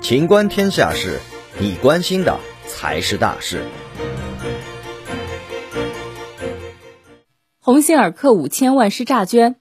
情观天下事，你关心的才是大事。鸿星尔克五千万是诈捐，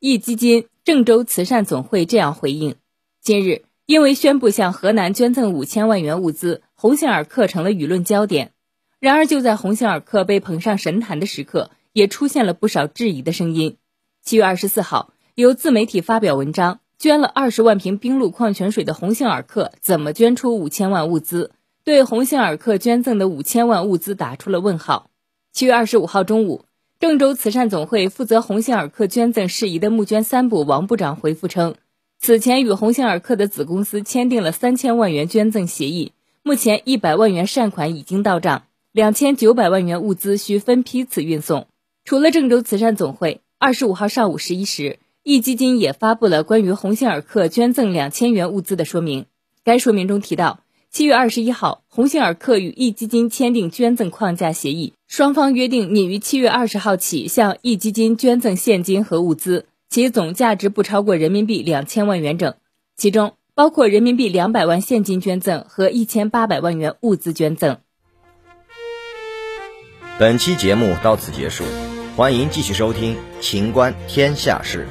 壹基金郑州慈善总会这样回应：近日，因为宣布向河南捐赠五千万元物资，鸿星尔克成了舆论焦点。然而，就在鸿星尔克被捧上神坛的时刻，也出现了不少质疑的声音。七月二十四号，有自媒体发表文章。捐了二十万瓶冰露矿泉水的鸿星尔克怎么捐出五千万物资？对鸿星尔克捐赠的五千万物资打出了问号。七月二十五号中午，郑州慈善总会负责鸿星尔克捐赠事宜的募捐三部王部长回复称，此前与鸿星尔克的子公司签订了三千万元捐赠协议，目前一百万元善款已经到账，两千九百万元物资需分批次运送。除了郑州慈善总会，二十五号上午十一时。壹基金也发布了关于鸿星尔克捐赠两千元物资的说明。该说明中提到，七月二十一号，鸿星尔克与壹基金签订捐赠框架协议，双方约定拟于七月二十号起向壹基金捐赠现金和物资，其总价值不超过人民币两千万元整，其中包括人民币两百万现金捐赠和一千八百万元物资捐赠。本期节目到此结束，欢迎继续收听《秦观天下事》。